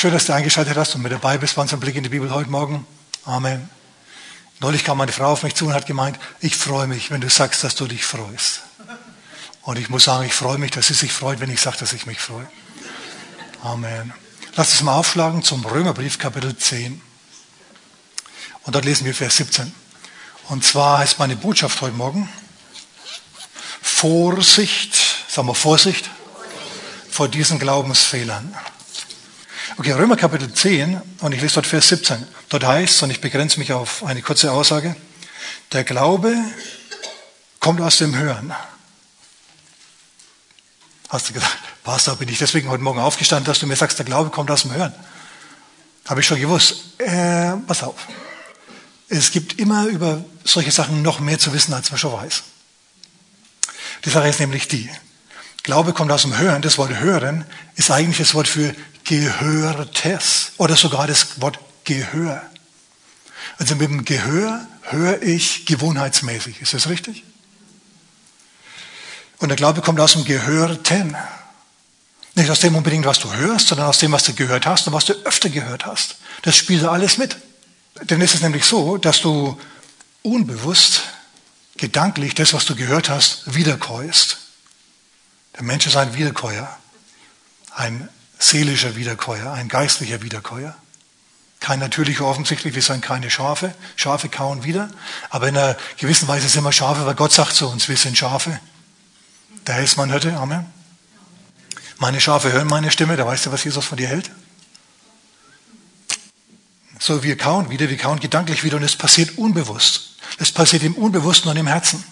Schön, dass du eingeschaltet hast und mit dabei bist bei unserem Blick in die Bibel heute Morgen. Amen. Neulich kam meine Frau auf mich zu und hat gemeint, ich freue mich, wenn du sagst, dass du dich freust. Und ich muss sagen, ich freue mich, dass sie sich freut, wenn ich sage, dass ich mich freue. Amen. Lass uns mal aufschlagen zum Römerbrief, Kapitel 10. Und dort lesen wir Vers 17. Und zwar heißt meine Botschaft heute Morgen, Vorsicht, sagen wir Vorsicht, vor diesen Glaubensfehlern. Okay, Römer Kapitel 10 und ich lese dort Vers 17. Dort heißt, und ich begrenze mich auf eine kurze Aussage, der Glaube kommt aus dem Hören. Hast du gesagt, Pastor, bin ich deswegen heute Morgen aufgestanden, dass du mir sagst, der Glaube kommt aus dem Hören? Habe ich schon gewusst. Äh, pass auf. Es gibt immer über solche Sachen noch mehr zu wissen, als man schon weiß. Die Sache ist nämlich die, Glaube kommt aus dem Hören. Das Wort hören ist eigentlich das Wort für Gehörtes oder sogar das Wort Gehör. Also mit dem Gehör höre ich gewohnheitsmäßig. Ist das richtig? Und der Glaube kommt aus dem Gehörten. Nicht aus dem unbedingt, was du hörst, sondern aus dem, was du gehört hast und was du öfter gehört hast. Das spielt alles mit. Denn es ist nämlich so, dass du unbewusst, gedanklich das, was du gehört hast, wiederkäust. Der Mensch ist ein Wiederkäuer, ein seelischer Wiederkäuer, ein geistlicher Wiederkäuer. Kein natürlicher offensichtlich, wir sind keine Schafe. Schafe kauen wieder. Aber in einer gewissen Weise sind wir Schafe, weil Gott sagt zu uns, wir sind Schafe. Der Hellsmann hörte, Amen. Meine Schafe hören meine Stimme, da weißt du, was Jesus von dir hält? So, wir kauen wieder, wir kauen gedanklich wieder und es passiert unbewusst. Es passiert im Unbewussten und im Herzen.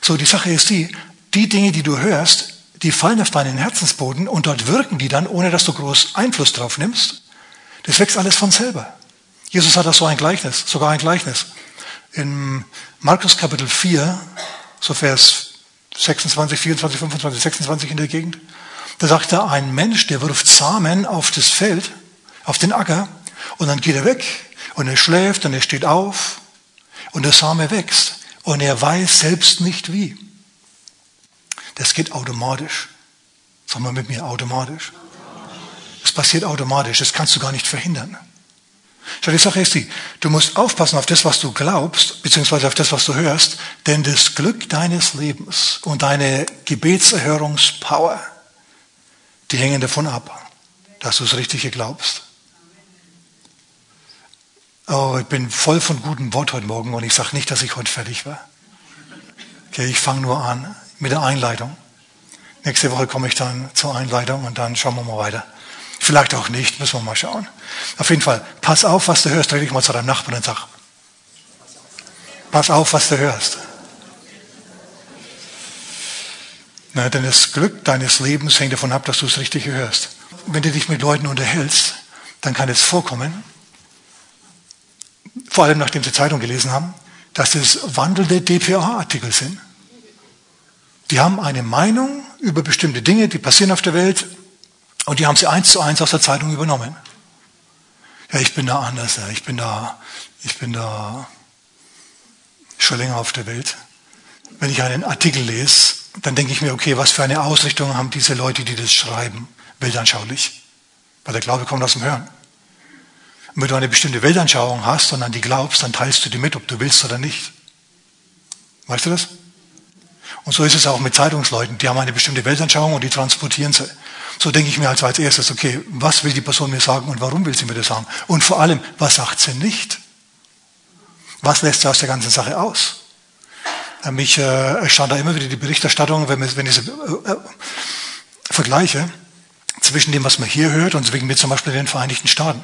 So, die Sache ist die, die Dinge, die du hörst, die fallen auf deinen Herzensboden und dort wirken die dann, ohne dass du groß Einfluss drauf nimmst. Das wächst alles von selber. Jesus hat da so ein Gleichnis, sogar ein Gleichnis. In Markus Kapitel 4, so Vers 26, 24, 25, 26 in der Gegend, da sagt er, ein Mensch, der wirft Samen auf das Feld, auf den Acker, und dann geht er weg und er schläft und er steht auf und der Same wächst und er weiß selbst nicht wie. Das geht automatisch. Sag mal mit mir, automatisch. Das passiert automatisch, das kannst du gar nicht verhindern. Schau, die Sache ist die, du musst aufpassen auf das, was du glaubst, beziehungsweise auf das, was du hörst, denn das Glück deines Lebens und deine Gebetserhörungspower, die hängen davon ab, dass du das Richtige glaubst. Oh, ich bin voll von gutem Wort heute Morgen und ich sage nicht, dass ich heute fertig war. Okay, ich fange nur an mit der Einleitung. Nächste Woche komme ich dann zur Einleitung und dann schauen wir mal weiter. Vielleicht auch nicht, müssen wir mal schauen. Auf jeden Fall, pass auf, was du hörst. Dreh dich mal zu deinem Nachbarn und sag, pass auf, was du hörst. Na, denn das Glück deines Lebens hängt davon ab, dass du es richtig hörst. Wenn du dich mit Leuten unterhältst, dann kann es vorkommen, vor allem nachdem sie Zeitung gelesen haben, dass es wandelnde DPA-Artikel sind. Die haben eine Meinung über bestimmte Dinge, die passieren auf der Welt, und die haben sie eins zu eins aus der Zeitung übernommen. Ja, ich bin da anders, ja. ich bin da, ich bin da schon länger auf der Welt. Wenn ich einen Artikel lese, dann denke ich mir, okay, was für eine Ausrichtung haben diese Leute, die das schreiben, weltanschaulich. Weil der Glaube kommt aus dem Hören. Und wenn du eine bestimmte Weltanschauung hast und an die glaubst, dann teilst du die mit, ob du willst oder nicht. Weißt du das? Und so ist es auch mit Zeitungsleuten. Die haben eine bestimmte Weltanschauung und die transportieren sie. So denke ich mir also als erstes, okay, was will die Person mir sagen und warum will sie mir das sagen? Und vor allem, was sagt sie nicht? Was lässt sie aus der ganzen Sache aus? Mich äh, stand da immer wieder die Berichterstattung, wenn, wenn ich sie äh, äh, vergleiche, zwischen dem, was man hier hört und wegen mir zum Beispiel den Vereinigten Staaten.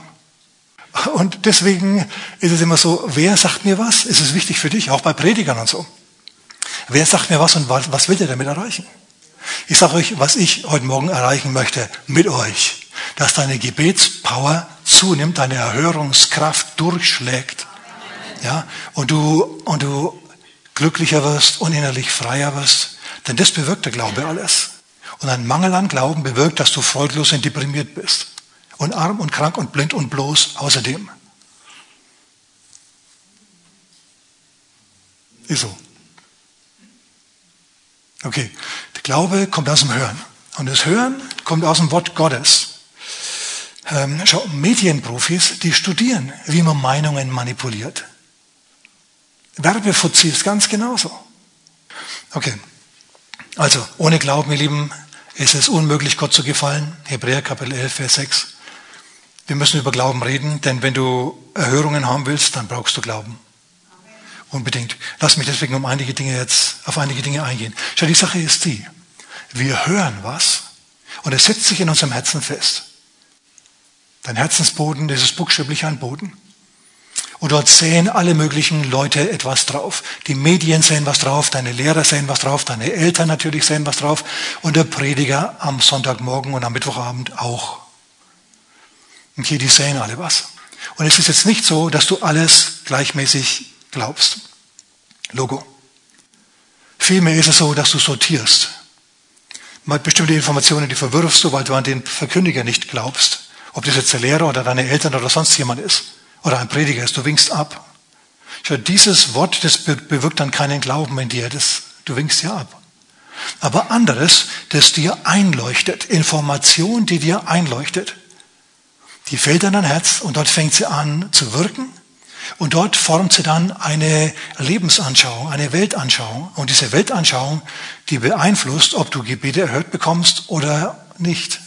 Und deswegen ist es immer so, wer sagt mir was? Ist es wichtig für dich, auch bei Predigern und so. Wer sagt mir was und was will der damit erreichen? Ich sage euch, was ich heute Morgen erreichen möchte mit euch, dass deine Gebetspower zunimmt, deine Erhörungskraft durchschlägt, ja, und du und du glücklicher wirst und innerlich freier wirst, denn das bewirkt der Glaube alles. Und ein Mangel an Glauben bewirkt, dass du freudlos und deprimiert bist und arm und krank und blind und bloß außerdem. Ist so. Okay, der Glaube kommt aus dem Hören. Und das Hören kommt aus dem Wort Gottes. Ähm, schau, Medienprofis, die studieren, wie man Meinungen manipuliert. Werbefuzzi ist ganz genauso. Okay. Also, ohne Glauben, ihr Lieben, ist es unmöglich, Gott zu gefallen. Hebräer Kapitel 11, Vers 6. Wir müssen über Glauben reden, denn wenn du Erhörungen haben willst, dann brauchst du Glauben. Unbedingt. Lass mich deswegen um einige Dinge jetzt, auf einige Dinge eingehen. Schau, die Sache ist die. Wir hören was und es setzt sich in unserem Herzen fest. Dein Herzensboden, das ist buchstäblich ein Boden. Und dort sehen alle möglichen Leute etwas drauf. Die Medien sehen was drauf, deine Lehrer sehen was drauf, deine Eltern natürlich sehen was drauf und der Prediger am Sonntagmorgen und am Mittwochabend auch. Okay, die sehen alle was. Und es ist jetzt nicht so, dass du alles gleichmäßig glaubst. Logo. Vielmehr ist es so, dass du sortierst. Mal bestimmte Informationen, die verwirfst du, weil du an den Verkündiger nicht glaubst. Ob das jetzt der Lehrer oder deine Eltern oder sonst jemand ist. Oder ein Prediger ist. Du winkst ab. Schau, dieses Wort, das bewirkt dann keinen Glauben in dir. Das, du winkst ja ab. Aber anderes, das dir einleuchtet. Information, die dir einleuchtet. Die fällt in dein Herz und dort fängt sie an zu wirken und dort formt sie dann eine Lebensanschauung, eine Weltanschauung. Und diese Weltanschauung, die beeinflusst, ob du Gebete erhört bekommst oder nicht.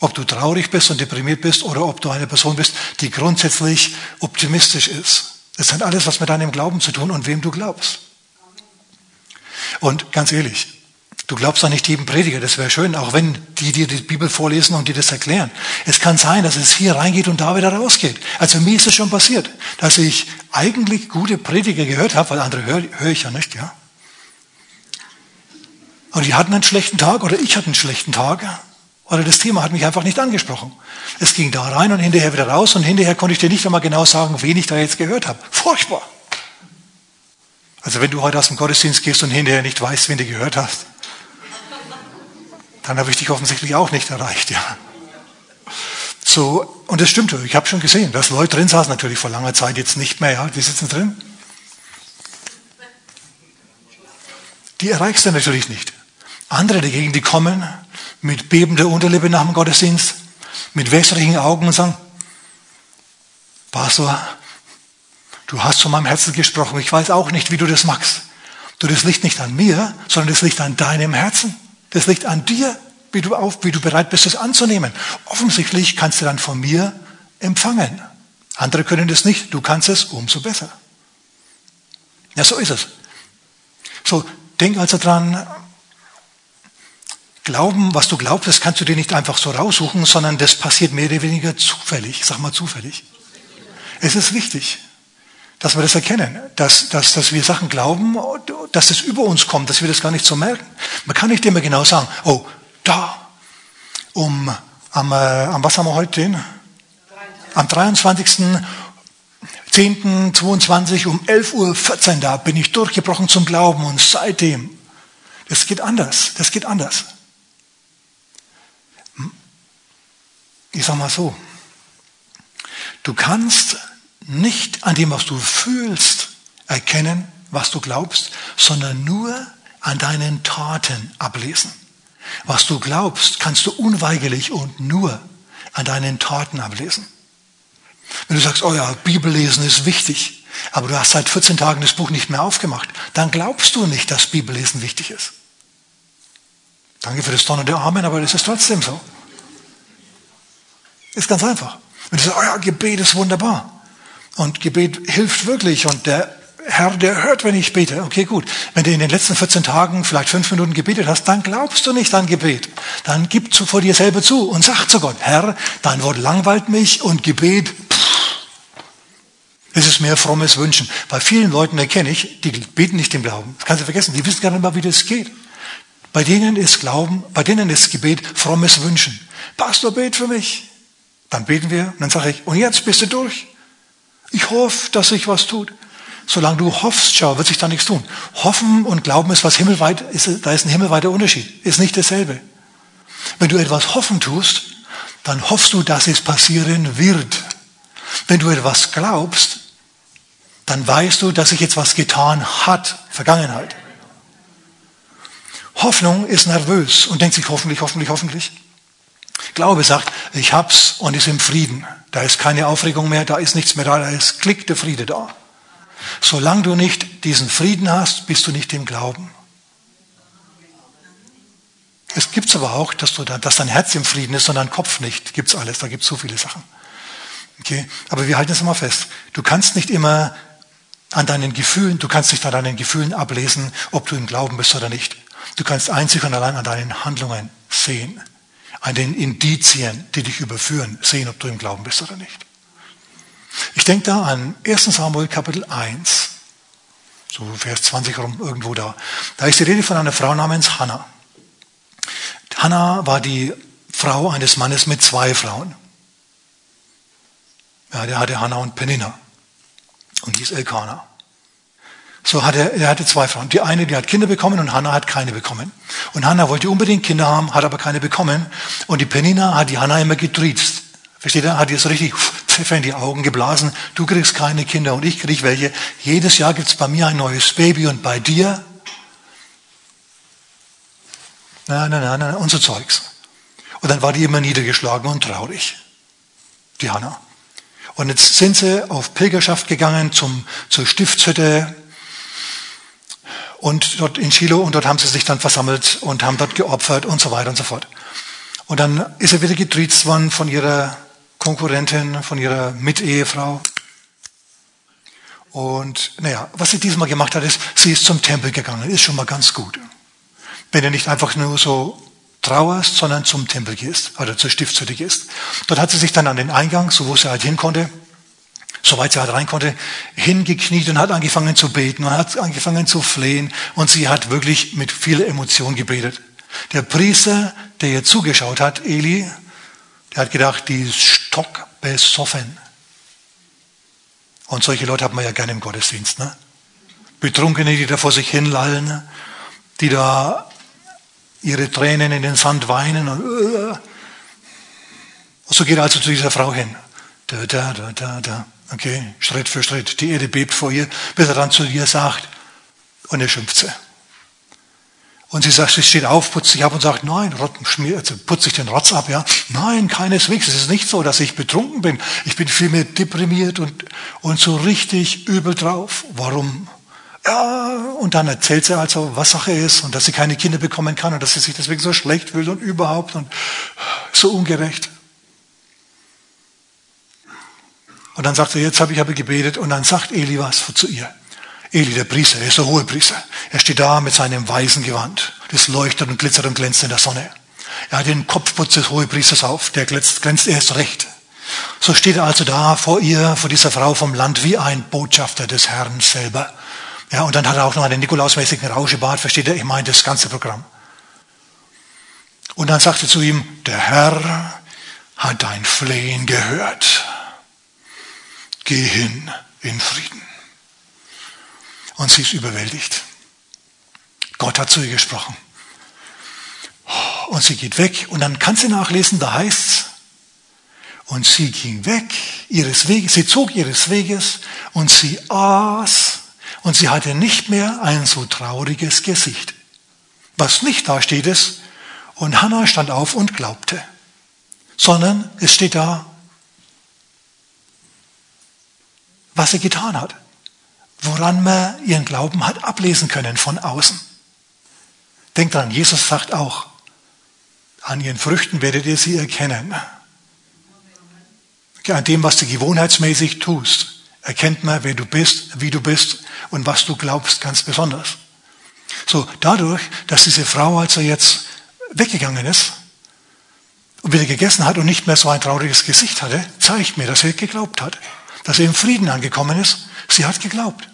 Ob du traurig bist und deprimiert bist oder ob du eine Person bist, die grundsätzlich optimistisch ist. Das hat alles was mit deinem Glauben zu tun und wem du glaubst. Und ganz ehrlich, Du glaubst doch nicht jedem Prediger, das wäre schön, auch wenn die dir die Bibel vorlesen und dir das erklären. Es kann sein, dass es hier reingeht und da wieder rausgeht. Also mir ist es schon passiert, dass ich eigentlich gute Prediger gehört habe, weil andere höre hör ich ja nicht, ja. Und die hatten einen schlechten Tag oder ich hatte einen schlechten Tag oder das Thema hat mich einfach nicht angesprochen. Es ging da rein und hinterher wieder raus und hinterher konnte ich dir nicht einmal genau sagen, wen ich da jetzt gehört habe. Furchtbar. Also wenn du heute aus dem Gottesdienst gehst und hinterher nicht weißt, wen du gehört hast, dann habe ich dich offensichtlich auch nicht erreicht, ja. So, und das stimmt, ich habe schon gesehen, dass Leute drin saßen, natürlich vor langer Zeit jetzt nicht mehr, ja, die sitzen drin. Die erreichst du natürlich nicht. Andere dagegen, die kommen mit bebender Unterlippe nach dem Gottesdienst, mit wässrigen Augen und sagen, Pastor, du hast zu meinem Herzen gesprochen, ich weiß auch nicht, wie du das magst. Du, das liegt nicht an mir, sondern das liegt an deinem Herzen. Das liegt an dir, wie du, auf, wie du bereit bist, es anzunehmen. Offensichtlich kannst du dann von mir empfangen. Andere können das nicht, du kannst es umso besser. Ja, so ist es. So, denk also dran, Glauben, was du glaubst, das kannst du dir nicht einfach so raussuchen, sondern das passiert mehr oder weniger zufällig. Sag mal zufällig. Es ist wichtig dass wir das erkennen, dass, dass, dass wir Sachen glauben, dass es über uns kommt, dass wir das gar nicht so merken. Man kann nicht immer genau sagen, oh, da, um, am, äh, am was haben wir heute den? Am 23. 10. 22 um 11.14 Uhr, da bin ich durchgebrochen zum Glauben und seitdem, das geht anders, das geht anders. Ich sag mal so, du kannst nicht an dem, was du fühlst, erkennen, was du glaubst, sondern nur an deinen Taten ablesen. Was du glaubst, kannst du unweigerlich und nur an deinen Taten ablesen. Wenn du sagst, oh ja, Bibellesen ist wichtig, aber du hast seit 14 Tagen das Buch nicht mehr aufgemacht, dann glaubst du nicht, dass Bibellesen wichtig ist. Danke für das donnernde Amen, aber das ist trotzdem so. Ist ganz einfach. Wenn du sagst, oh ja, Gebet ist wunderbar, und Gebet hilft wirklich und der Herr, der hört, wenn ich bete. Okay, gut. Wenn du in den letzten 14 Tagen vielleicht fünf Minuten gebetet hast, dann glaubst du nicht an Gebet. Dann gib zu, vor dir selber zu und sag zu Gott, Herr, dein Wort langweilt mich und Gebet, pff, es ist mehr frommes Wünschen. Bei vielen Leuten erkenne ich, die beten nicht im Glauben. Das kannst du vergessen. Die wissen gar nicht mal, wie das geht. Bei denen ist Glauben, bei denen ist Gebet frommes Wünschen. Pastor, bet für mich. Dann beten wir und dann sage ich, und jetzt bist du durch. Ich hoffe, dass sich was tut. Solange du hoffst, schau, wird sich da nichts tun. Hoffen und Glauben ist was himmelweit, ist, da ist ein himmelweiter Unterschied. Ist nicht dasselbe. Wenn du etwas hoffen tust, dann hoffst du, dass es passieren wird. Wenn du etwas glaubst, dann weißt du, dass sich jetzt was getan hat, Vergangenheit. Hoffnung ist nervös und denkt sich hoffentlich, hoffentlich, hoffentlich. Glaube sagt, ich hab's und ist im Frieden. Da ist keine Aufregung mehr, da ist nichts mehr da, da ist Klick der Friede da. Solange du nicht diesen Frieden hast, bist du nicht im Glauben. Es gibt aber auch, dass, du da, dass dein Herz im Frieden ist und dein Kopf nicht. Gibt's alles, da gibt's so viele Sachen. Okay? Aber wir halten es immer fest. Du kannst nicht immer an deinen Gefühlen, du kannst nicht an deinen Gefühlen ablesen, ob du im Glauben bist oder nicht. Du kannst einzig und allein an deinen Handlungen sehen, an den Indizien, die dich überführen, sehen, ob du im Glauben bist oder nicht. Ich denke da an 1 Samuel Kapitel 1, so Vers 20 rum, irgendwo da. Da ist die Rede von einer Frau namens Hannah. Hannah war die Frau eines Mannes mit zwei Frauen. Ja, der hatte Hannah und Penina und hieß Elkanah. So hat er, er hatte zwei Frauen. Die eine, die hat Kinder bekommen und Hannah hat keine bekommen. Und Hannah wollte unbedingt Kinder haben, hat aber keine bekommen. Und die Penina hat die Hannah immer getriezt. Versteht ihr? Hat ihr so richtig Pfeffer in die Augen geblasen. Du kriegst keine Kinder und ich krieg welche. Jedes Jahr gibt's bei mir ein neues Baby und bei dir? Nein, nein, nein, nein, und so Zeugs. Und dann war die immer niedergeschlagen und traurig. Die Hannah. Und jetzt sind sie auf Pilgerschaft gegangen zum, zur Stiftshütte und dort in Shiloh und dort haben sie sich dann versammelt und haben dort geopfert und so weiter und so fort. Und dann ist er wieder getriezt worden von ihrer Konkurrentin, von ihrer Mitehefrau. Und naja, was sie diesmal gemacht hat, ist, sie ist zum Tempel gegangen. Ist schon mal ganz gut. Wenn du nicht einfach nur so trauerst, sondern zum Tempel gehst oder zur Stiftshütte gehst. Dort hat sie sich dann an den Eingang, so wo sie halt hin konnte, soweit sie halt rein konnte, hingekniet und hat angefangen zu beten und hat angefangen zu flehen und sie hat wirklich mit viel Emotion gebetet. Der Priester, der ihr zugeschaut hat, Eli, der hat gedacht, die ist stockbesoffen. Und solche Leute hat man ja gerne im Gottesdienst. Ne? Betrunkene, die da vor sich hinlallen, die da ihre Tränen in den Sand weinen. Und, uh. und so geht er also zu dieser Frau hin. Da, da, da, da, da. Okay, Schritt für Schritt. Die Erde bebt vor ihr, bis er dann zu ihr sagt, und er schimpft sie. Und sie sagt, sie steht auf, putzt sich ab und sagt, nein, also putzt sich den Rotz ab, ja. Nein, keineswegs. Es ist nicht so, dass ich betrunken bin. Ich bin vielmehr deprimiert und, und so richtig übel drauf. Warum? Ja, und dann erzählt sie also, was Sache ist und dass sie keine Kinder bekommen kann und dass sie sich deswegen so schlecht fühlt und überhaupt und so ungerecht. Und dann sagt er, jetzt habe ich aber gebetet und dann sagt Eli was zu ihr. Eli, der Priester, er ist der hohe Priester. Er steht da mit seinem weißen Gewand. Das leuchtet und glitzert und glänzt in der Sonne. Er hat den Kopfputz des Hohepriesters auf, der glänzt, glänzt erst recht. So steht er also da vor ihr, vor dieser Frau vom Land, wie ein Botschafter des Herrn selber. Ja, und dann hat er auch noch einen nikolausmäßigen Rauschebart, versteht er? Ich meine das ganze Programm. Und dann sagte zu ihm, der Herr hat dein Flehen gehört. Geh hin in Frieden. Und sie ist überwältigt. Gott hat zu ihr gesprochen. Und sie geht weg und dann kannst du nachlesen, da heißt's, und sie ging weg ihres Weges, sie zog ihres Weges und sie aß und sie hatte nicht mehr ein so trauriges Gesicht. Was nicht da steht ist, und Hannah stand auf und glaubte, sondern es steht da, was sie getan hat, woran man ihren Glauben hat ablesen können von außen. Denkt dran, Jesus sagt auch, an ihren Früchten werdet ihr sie erkennen. An dem, was du gewohnheitsmäßig tust erkennt man, wer du bist, wie du bist und was du glaubst ganz besonders. So, dadurch, dass diese Frau also jetzt weggegangen ist und wieder gegessen hat und nicht mehr so ein trauriges Gesicht hatte, zeigt mir, dass sie geglaubt hat. Dass sie im Frieden angekommen ist. Sie hat geglaubt.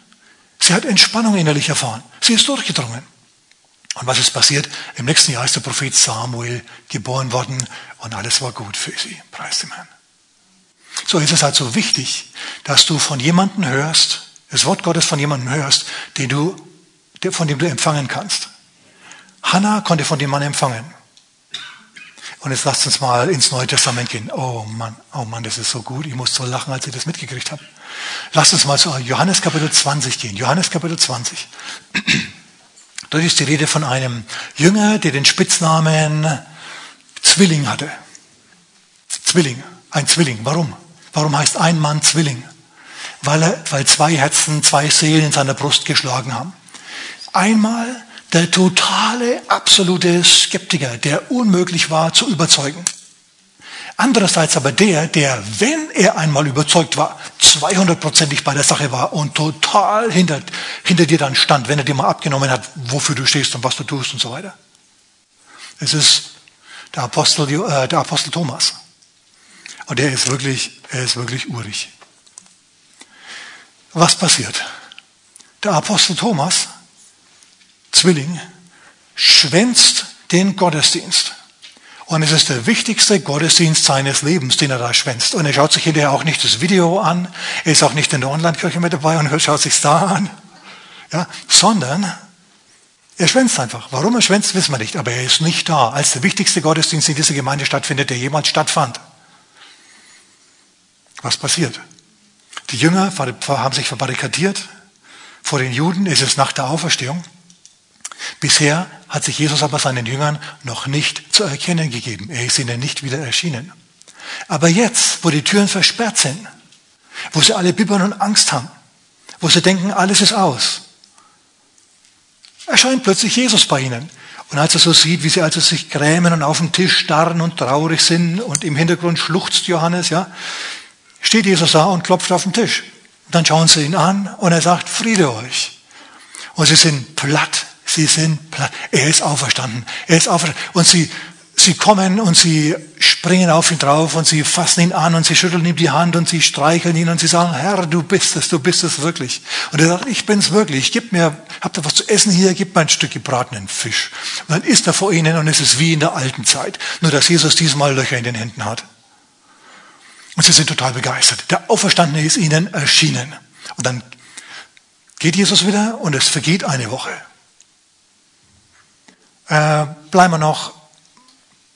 Sie hat Entspannung innerlich erfahren. Sie ist durchgedrungen. Und was ist passiert? Im nächsten Jahr ist der Prophet Samuel geboren worden und alles war gut für sie. Preis dem Herrn. So ist es halt so wichtig, dass du von jemandem hörst, das Wort Gottes von jemandem hörst, den du, von dem du empfangen kannst. Hannah konnte von dem Mann empfangen. Und jetzt lasst uns mal ins Neue Testament gehen. Oh Mann, oh Mann, das ist so gut. Ich muss so lachen, als ich das mitgekriegt habe. Lasst uns mal zu Johannes Kapitel 20 gehen. Johannes Kapitel 20. Dort ist die Rede von einem Jünger, der den Spitznamen Zwilling hatte. Zwilling, ein Zwilling. Warum? Warum heißt ein Mann Zwilling? Weil, er, weil zwei Herzen, zwei Seelen in seiner Brust geschlagen haben. Einmal der totale, absolute Skeptiker, der unmöglich war zu überzeugen. Andererseits aber der, der, wenn er einmal überzeugt war, 200%ig bei der Sache war und total hinter, hinter dir dann stand, wenn er dir mal abgenommen hat, wofür du stehst und was du tust und so weiter. Es ist der Apostel, äh, der Apostel Thomas. Und er ist wirklich, er ist wirklich urig. Was passiert? Der Apostel Thomas, Zwilling, schwänzt den Gottesdienst. Und es ist der wichtigste Gottesdienst seines Lebens, den er da schwänzt. Und er schaut sich hinterher auch nicht das Video an, er ist auch nicht in der Online-Kirche mit dabei und schaut sich da an, ja, sondern er schwänzt einfach. Warum er schwänzt, wissen wir nicht, aber er ist nicht da, als der wichtigste Gottesdienst in dieser Gemeinde stattfindet, der jemals stattfand. Was passiert? Die Jünger haben sich verbarrikadiert vor den Juden, es ist nach der Auferstehung. Bisher hat sich Jesus aber seinen Jüngern noch nicht zu erkennen gegeben. Er ist ihnen nicht wieder erschienen. Aber jetzt, wo die Türen versperrt sind, wo sie alle bibbern und Angst haben, wo sie denken, alles ist aus, erscheint plötzlich Jesus bei ihnen. Und als er so sieht, wie sie also sich grämen und auf dem Tisch starren und traurig sind und im Hintergrund schluchzt Johannes, ja, steht Jesus da und klopft auf den Tisch. Dann schauen sie ihn an und er sagt, Friede euch. Und sie sind platt Sie sind. Er ist auferstanden. Er ist auferstanden. Und sie, sie kommen und sie springen auf ihn drauf und sie fassen ihn an und sie schütteln ihm die Hand und sie streicheln ihn und sie sagen, Herr, du bist es, du bist es wirklich. Und er sagt, ich bin's wirklich. Gib mir, habt ihr was zu essen hier? Gib mir ein Stück gebratenen Fisch. Und dann isst er vor ihnen und es ist wie in der alten Zeit. Nur, dass Jesus diesmal Löcher in den Händen hat. Und sie sind total begeistert. Der Auferstandene ist ihnen erschienen. Und dann geht Jesus wieder und es vergeht eine Woche äh, bleiben, wir noch,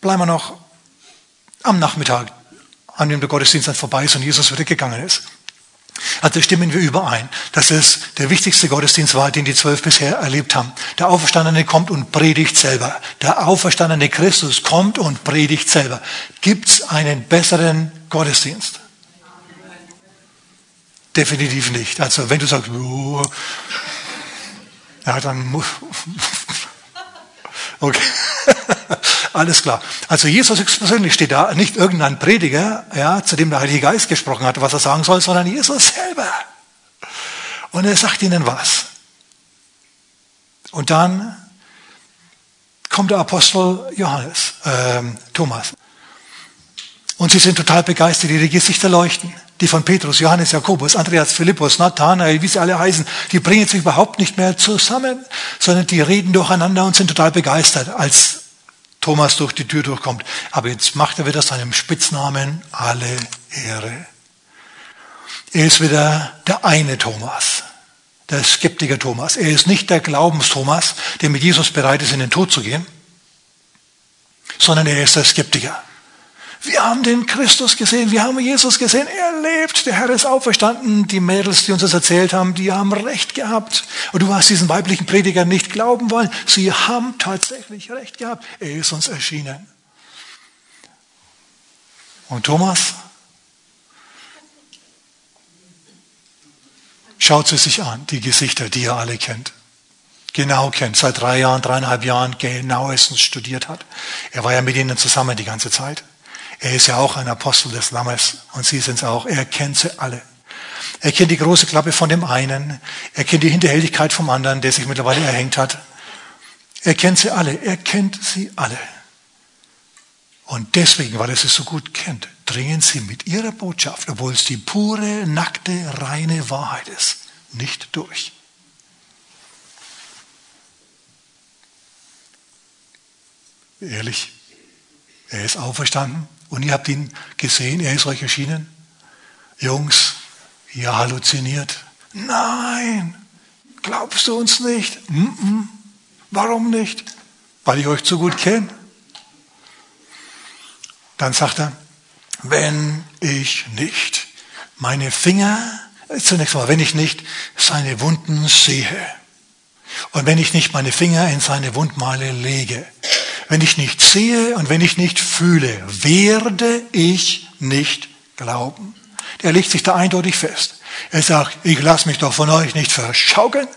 bleiben wir noch am Nachmittag, an dem der Gottesdienst dann vorbei ist und Jesus wieder gegangen ist. Also stimmen wir überein, dass es der wichtigste Gottesdienst war, den die zwölf bisher erlebt haben. Der Auferstandene kommt und predigt selber. Der auferstandene Christus kommt und predigt selber. Gibt es einen besseren Gottesdienst? Definitiv nicht. Also wenn du sagst, oh, ja, dann Okay. Alles klar. Also Jesus persönlich steht da, nicht irgendein Prediger, ja, zu dem der Heilige Geist gesprochen hat, was er sagen soll, sondern Jesus selber. Und er sagt ihnen was. Und dann kommt der Apostel Johannes, äh, Thomas. Und sie sind total begeistert, ihre Gesichter leuchten die von Petrus, Johannes, Jakobus, Andreas, Philippus, Nathanael, wie sie alle heißen, die bringen sich überhaupt nicht mehr zusammen, sondern die reden durcheinander und sind total begeistert, als Thomas durch die Tür durchkommt. Aber jetzt macht er wieder seinem Spitznamen alle Ehre. Er ist wieder der eine Thomas, der Skeptiker Thomas. Er ist nicht der Glaubenstomas, der mit Jesus bereit ist, in den Tod zu gehen, sondern er ist der Skeptiker. Wir haben den Christus gesehen, wir haben Jesus gesehen, er lebt, der Herr ist auferstanden. Die Mädels, die uns das erzählt haben, die haben recht gehabt. Und du hast diesen weiblichen Prediger nicht glauben wollen. Sie haben tatsächlich recht gehabt. Er ist uns erschienen. Und Thomas schaut sie sich an, die Gesichter, die ihr alle kennt. Genau kennt, seit drei Jahren, dreieinhalb Jahren genauestens studiert hat. Er war ja mit ihnen zusammen die ganze Zeit. Er ist ja auch ein Apostel des Lammes und Sie sind es auch. Er kennt sie alle. Er kennt die große Klappe von dem einen. Er kennt die Hinterhältigkeit vom anderen, der sich mittlerweile erhängt hat. Er kennt sie alle. Er kennt sie alle. Und deswegen, weil er sie so gut kennt, dringen sie mit ihrer Botschaft, obwohl es die pure, nackte, reine Wahrheit ist, nicht durch. Ehrlich, er ist auferstanden. Und ihr habt ihn gesehen, er ist euch erschienen. Jungs, ihr halluziniert. Nein, glaubst du uns nicht? Mm -mm. Warum nicht? Weil ich euch zu gut kenne. Dann sagt er, wenn ich nicht meine Finger, zunächst mal, wenn ich nicht seine Wunden sehe und wenn ich nicht meine Finger in seine Wundmale lege, Wenn ich nicht sehe und wenn ich nicht fühle, werde ich nicht glauben. Der legt sich da eindeutig fest. Er sagt, ich lasse mich doch von euch nicht verschaukeln.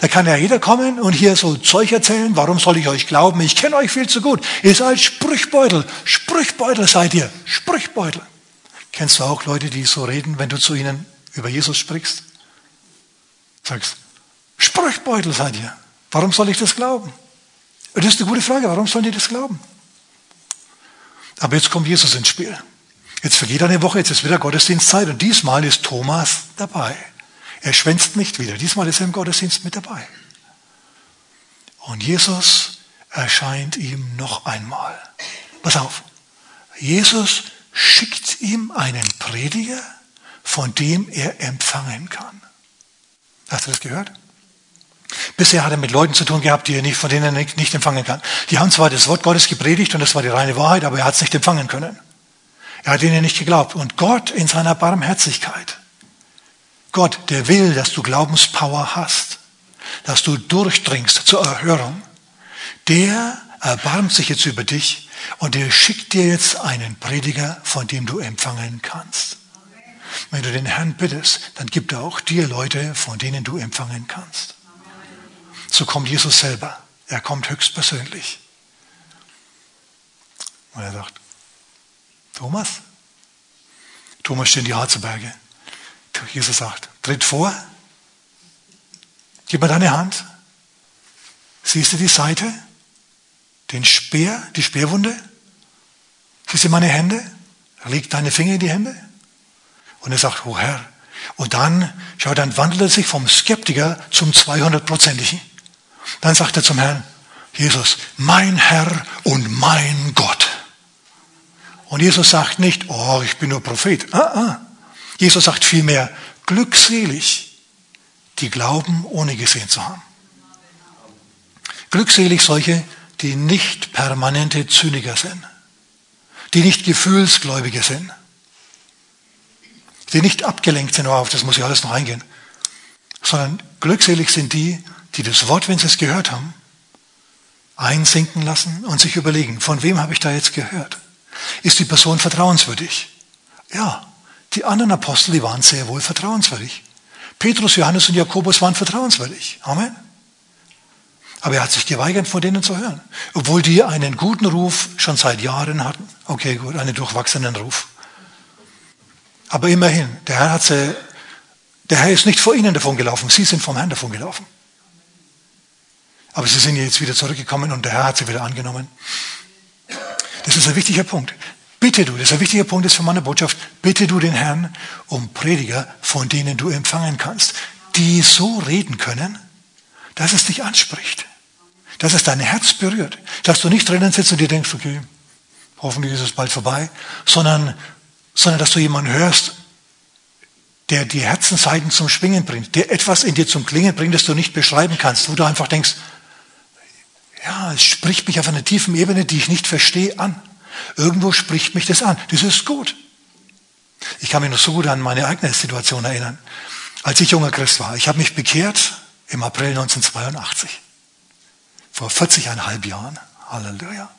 Da kann ja jeder kommen und hier so Zeug erzählen. Warum soll ich euch glauben? Ich kenne euch viel zu gut. Ihr seid Sprüchbeutel. Sprüchbeutel seid ihr. Sprüchbeutel. Kennst du auch Leute, die so reden, wenn du zu ihnen über Jesus sprichst? Sagst, Sprüchbeutel seid ihr. Warum soll ich das glauben? Das ist eine gute Frage. Warum sollen die das glauben? Aber jetzt kommt Jesus ins Spiel. Jetzt vergeht eine Woche, jetzt ist wieder Gottesdienstzeit und diesmal ist Thomas dabei. Er schwänzt nicht wieder. Diesmal ist er im Gottesdienst mit dabei. Und Jesus erscheint ihm noch einmal. Pass auf. Jesus schickt ihm einen Prediger, von dem er empfangen kann. Hast du das gehört? Bisher hat er mit Leuten zu tun gehabt, die er nicht, von denen er nicht, nicht empfangen kann. Die haben zwar das Wort Gottes gepredigt und das war die reine Wahrheit, aber er hat es nicht empfangen können. Er hat ihnen nicht geglaubt. Und Gott in seiner Barmherzigkeit, Gott, der will, dass du Glaubenspower hast, dass du durchdringst zur Erhörung, der erbarmt sich jetzt über dich und der schickt dir jetzt einen Prediger, von dem du empfangen kannst. Wenn du den Herrn bittest, dann gibt er auch dir Leute, von denen du empfangen kannst. So kommt Jesus selber. Er kommt höchstpersönlich. Und er sagt, Thomas? Thomas steht in die Harzeberge. Jesus sagt, tritt vor, gib mir deine Hand. Siehst du die Seite? Den Speer, die Speerwunde? Siehst du meine Hände? Leg deine Finger in die Hände. Und er sagt, oh Herr. Und dann, schau, dann wandelt er sich vom Skeptiker zum 200-prozentigen. Dann sagt er zum Herrn, Jesus, mein Herr und mein Gott. Und Jesus sagt nicht, oh, ich bin nur Prophet. Ah, ah. Jesus sagt vielmehr, glückselig, die glauben, ohne gesehen zu haben. Glückselig solche, die nicht permanente Zyniker sind, die nicht Gefühlsgläubige sind, die nicht abgelenkt sind, oh, auf das muss ich alles noch eingehen, sondern glückselig sind die, die das Wort, wenn sie es gehört haben, einsinken lassen und sich überlegen, von wem habe ich da jetzt gehört? Ist die Person vertrauenswürdig? Ja, die anderen Apostel, die waren sehr wohl vertrauenswürdig. Petrus, Johannes und Jakobus waren vertrauenswürdig. Amen. Aber er hat sich geweigert, von denen zu hören. Obwohl die einen guten Ruf schon seit Jahren hatten. Okay, gut, einen durchwachsenen Ruf. Aber immerhin, der Herr hat sie, der Herr ist nicht vor ihnen davon gelaufen, sie sind vom Herrn davon gelaufen. Aber sie sind jetzt wieder zurückgekommen und der Herr hat sie wieder angenommen. Das ist ein wichtiger Punkt. Bitte du, das ist ein wichtiger Punkt ist für meine Botschaft, bitte du den Herrn um Prediger, von denen du empfangen kannst, die so reden können, dass es dich anspricht, dass es dein Herz berührt, dass du nicht drinnen sitzt und dir denkst, okay, hoffentlich ist es bald vorbei, sondern, sondern dass du jemanden hörst, der die Herzenseiten zum Schwingen bringt, der etwas in dir zum Klingen bringt, das du nicht beschreiben kannst, wo du einfach denkst, ja, es spricht mich auf einer tiefen Ebene, die ich nicht verstehe, an. Irgendwo spricht mich das an. Das ist gut. Ich kann mich noch so gut an meine eigene Situation erinnern. Als ich junger Christ war, ich habe mich bekehrt im April 1982. Vor 40,5 Jahren. Halleluja.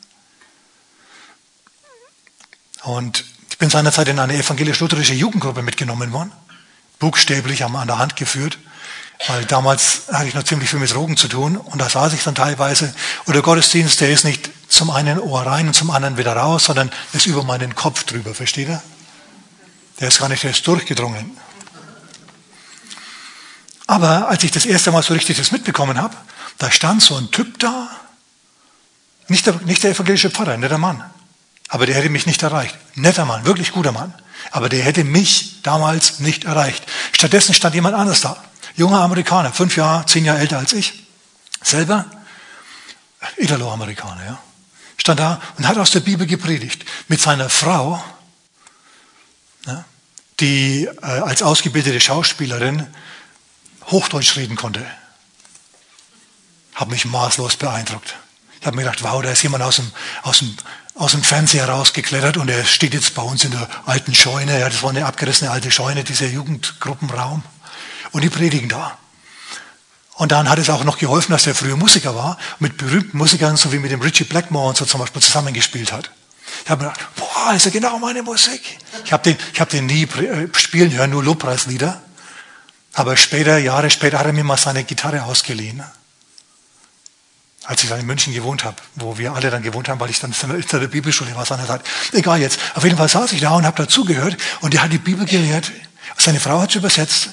Und ich bin seinerzeit in eine evangelisch-lutherische Jugendgruppe mitgenommen worden. Buchstäblich an der Hand geführt. Weil damals hatte ich noch ziemlich viel mit Drogen zu tun und da saß ich dann teilweise. Und der Gottesdienst, der ist nicht zum einen Ohr rein und zum anderen wieder raus, sondern ist über meinen Kopf drüber, versteht ihr? Der ist gar nicht erst durchgedrungen. Aber als ich das erste Mal so richtig das mitbekommen habe, da stand so ein Typ da, nicht der, nicht der evangelische Pfarrer, netter Mann, aber der hätte mich nicht erreicht. Netter Mann, wirklich guter Mann. Aber der hätte mich damals nicht erreicht. Stattdessen stand jemand anders da junger Amerikaner, fünf Jahre, zehn Jahre älter als ich, selber, Italo-Amerikaner, ja, stand da und hat aus der Bibel gepredigt mit seiner Frau, ja, die äh, als ausgebildete Schauspielerin Hochdeutsch reden konnte. Hat mich maßlos beeindruckt. Ich habe mir gedacht, wow, da ist jemand aus dem, aus dem, aus dem Fernseher rausgeklettert und er steht jetzt bei uns in der alten Scheune. Ja, das war eine abgerissene alte Scheune, dieser Jugendgruppenraum. Und die predigen da. Und dann hat es auch noch geholfen, dass er früher Musiker war, mit berühmten Musikern, so wie mit dem Richie Blackmore und so zum Beispiel zusammengespielt hat. Ich habe mir gedacht, boah, ist ja genau meine Musik. Ich habe den, ich hab den nie äh, spielen hören, nur Lobpreislieder. Aber später, Jahre später, hat er mir mal seine Gitarre ausgeliehen. Als ich dann in München gewohnt habe, wo wir alle dann gewohnt haben, weil ich dann in der Bibelschule war seinerzeit. Egal jetzt. Auf jeden Fall saß ich da und habe dazugehört und der hat die Bibel gelehrt. Seine Frau hat es übersetzt.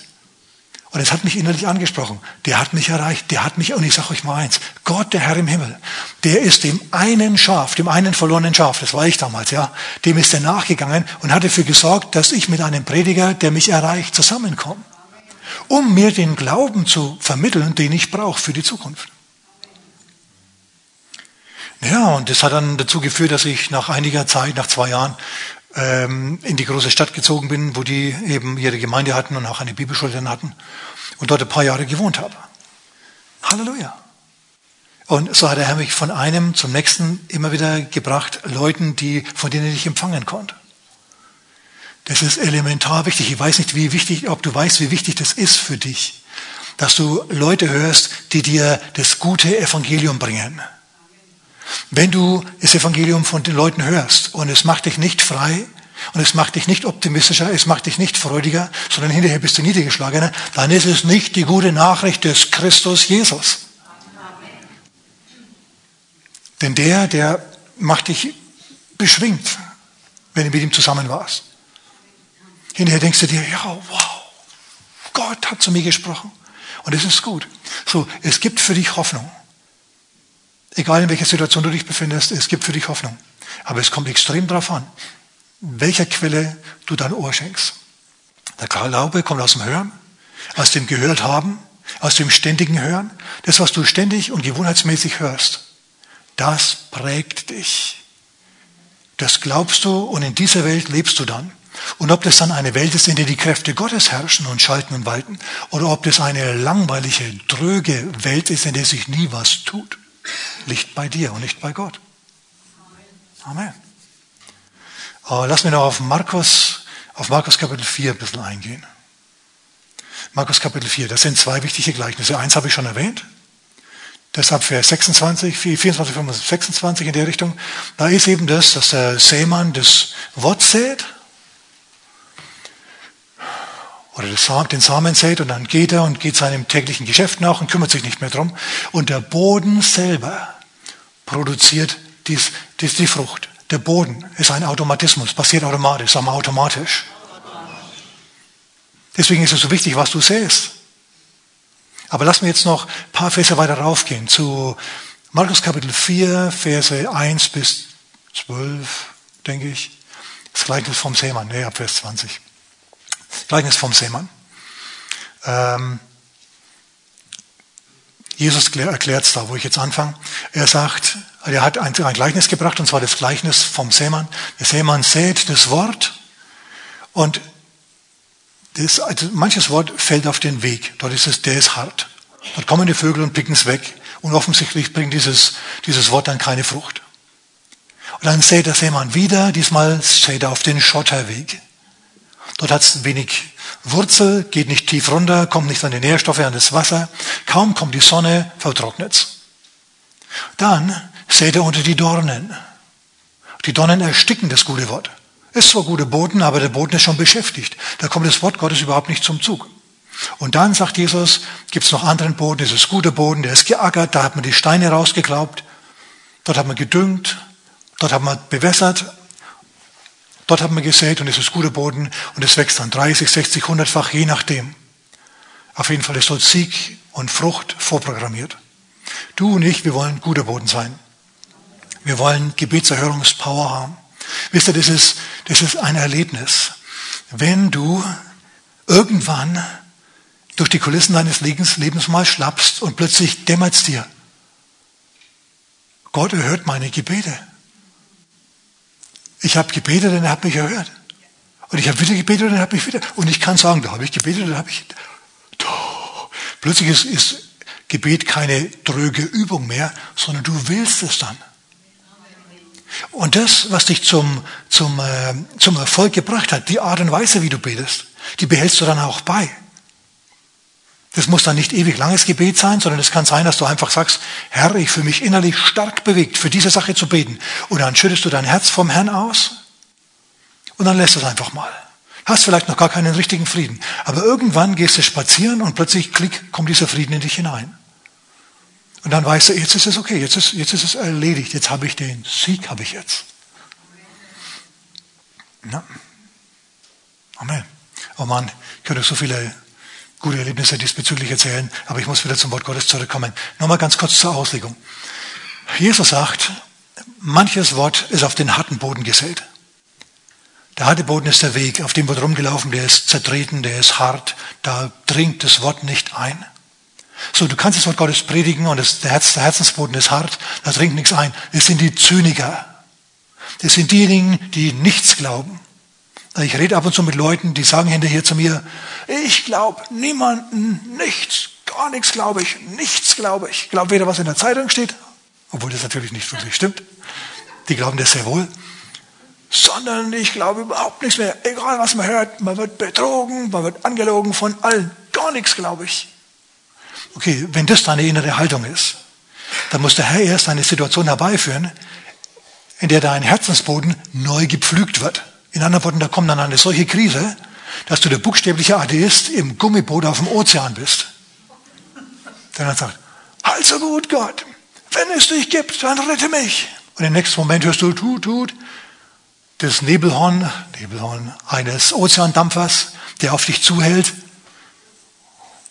Und es hat mich innerlich angesprochen. Der hat mich erreicht, der hat mich, und ich sage euch mal eins, Gott, der Herr im Himmel, der ist dem einen Schaf, dem einen verlorenen Schaf, das war ich damals, ja, dem ist er nachgegangen und hat dafür gesorgt, dass ich mit einem Prediger, der mich erreicht, zusammenkomme. Um mir den Glauben zu vermitteln, den ich brauche für die Zukunft. Ja, und das hat dann dazu geführt, dass ich nach einiger Zeit, nach zwei Jahren, ähm, in die große Stadt gezogen bin, wo die eben ihre Gemeinde hatten und auch eine Bibelschule dann hatten und dort ein paar Jahre gewohnt habe. Halleluja. Und so hat der Herr mich von einem zum nächsten immer wieder gebracht, Leuten, die, von denen ich empfangen konnte. Das ist elementar wichtig. Ich weiß nicht, wie wichtig, ob du weißt, wie wichtig das ist für dich, dass du Leute hörst, die dir das gute Evangelium bringen. Wenn du das Evangelium von den Leuten hörst und es macht dich nicht frei und es macht dich nicht optimistischer, es macht dich nicht freudiger, sondern hinterher bist du niedergeschlagener, dann ist es nicht die gute Nachricht des Christus Jesus. Denn der, der macht dich beschwingt, wenn du mit ihm zusammen warst. Hinterher denkst du dir, ja, wow, Gott hat zu mir gesprochen. Und es ist gut. So, es gibt für dich Hoffnung. Egal in welcher Situation du dich befindest, es gibt für dich Hoffnung. Aber es kommt extrem darauf an, welcher Quelle du dein Ohr schenkst. Der Glaube kommt aus dem Hören, aus dem Gehört haben, aus dem ständigen Hören. Das, was du ständig und gewohnheitsmäßig hörst, das prägt dich. Das glaubst du und in dieser Welt lebst du dann. Und ob das dann eine Welt ist, in der die Kräfte Gottes herrschen und schalten und walten, oder ob das eine langweilige, dröge Welt ist, in der sich nie was tut liegt bei dir und nicht bei Gott. Amen. Aber lass mich noch auf Markus, auf Markus Kapitel 4 ein bisschen eingehen. Markus Kapitel 4, das sind zwei wichtige Gleichnisse. Eins habe ich schon erwähnt. Deshalb Vers 26, 24, 25, 26 in der Richtung. Da ist eben das, dass der Seemann das Wort sät oder den Samen sät und dann geht er und geht seinem täglichen Geschäft nach und kümmert sich nicht mehr drum. Und der Boden selber produziert dies, dies, die Frucht. Der Boden ist ein Automatismus, passiert automatisch, sagen wir automatisch. Deswegen ist es so wichtig, was du säst. Aber lass mir jetzt noch ein paar Verse weiter raufgehen zu Markus Kapitel 4, Verse 1 bis 12, denke ich. Das Gleichnis vom Seemann, nee, ab Vers 20. Gleichnis vom Seemann. Ähm, Jesus erklärt es da, wo ich jetzt anfange. Er sagt, er hat ein, ein Gleichnis gebracht, und zwar das Gleichnis vom Seemann. Der Seemann sät das Wort und das, also manches Wort fällt auf den Weg. Dort ist es, der ist hart. Dort kommen die Vögel und picken es weg. Und offensichtlich bringt dieses, dieses Wort dann keine Frucht. Und dann sät der Seemann wieder, diesmal sät er auf den Schotterweg. Dort hat es wenig Wurzel, geht nicht tief runter, kommt nicht an die Nährstoffe, an das Wasser. Kaum kommt die Sonne, vertrocknet's. Dann sät er unter die Dornen. Die Dornen ersticken das gute Wort. Ist zwar gute Boden, aber der Boden ist schon beschäftigt. Da kommt das Wort Gottes überhaupt nicht zum Zug. Und dann sagt Jesus, gibt es noch anderen Boden, das ist guter Boden, der ist geackert, da hat man die Steine rausgeglaubt, dort hat man gedüngt, dort hat man bewässert, Dort haben wir gesät und es ist guter Boden und es wächst dann 30, 60, 100-fach, je nachdem. Auf jeden Fall ist dort Sieg und Frucht vorprogrammiert. Du und ich, wir wollen guter Boden sein. Wir wollen Gebetserhörungspower haben. Wisst ihr, das ist, das ist ein Erlebnis. Wenn du irgendwann durch die Kulissen deines Lebens, Lebens mal schlappst und plötzlich dämmert es dir. Gott erhört meine Gebete. Ich habe gebetet und er hat mich erhört. Und ich habe wieder gebetet und er hat mich wieder. Und ich kann sagen, da habe ich gebetet und da habe ich. Plötzlich ist, ist Gebet keine dröge Übung mehr, sondern du willst es dann. Und das, was dich zum, zum, äh, zum Erfolg gebracht hat, die Art und Weise, wie du betest, die behältst du dann auch bei. Das muss dann nicht ewig langes Gebet sein, sondern es kann sein, dass du einfach sagst, Herr, ich fühle mich innerlich stark bewegt, für diese Sache zu beten. Und dann schüttest du dein Herz vom Herrn aus und dann lässt es einfach mal. Hast vielleicht noch gar keinen richtigen Frieden. Aber irgendwann gehst du spazieren und plötzlich, klick, kommt dieser Frieden in dich hinein. Und dann weißt du, jetzt ist es okay, jetzt ist, jetzt ist es erledigt, jetzt habe ich den Sieg, habe ich jetzt. Ja. Amen. Oh Mann, ich könnte so viele gute Erlebnisse diesbezüglich erzählen, aber ich muss wieder zum Wort Gottes zurückkommen. Nochmal ganz kurz zur Auslegung. Jesus sagt, manches Wort ist auf den harten Boden gesät. Der harte Boden ist der Weg, auf dem wird rumgelaufen, der ist zertreten, der ist hart, da dringt das Wort nicht ein. So, du kannst das Wort Gottes predigen und das, der, Herz, der Herzensboden ist hart, da dringt nichts ein. Das sind die Zyniker. Das sind diejenigen, die nichts glauben. Ich rede ab und zu mit Leuten, die sagen hinterher zu mir, ich glaube niemanden, nichts, gar nichts glaube ich, nichts glaube ich. Ich glaube weder, was in der Zeitung steht, obwohl das natürlich nicht wirklich stimmt. Die glauben das sehr wohl. Sondern ich glaube überhaupt nichts mehr. Egal was man hört, man wird betrogen, man wird angelogen von allen. Gar nichts glaube ich. Okay, wenn das deine innere Haltung ist, dann muss der Herr erst eine Situation herbeiführen, in der dein Herzensboden neu gepflügt wird. In anderen Worten, da kommt dann eine solche Krise, dass du der buchstäbliche Atheist im Gummiboot auf dem Ozean bist. Dann sagt, also gut Gott, wenn es dich gibt, dann rette mich. Und im nächsten Moment hörst du, tut, tut, das Nebelhorn, Nebelhorn eines Ozeandampfers, der auf dich zuhält.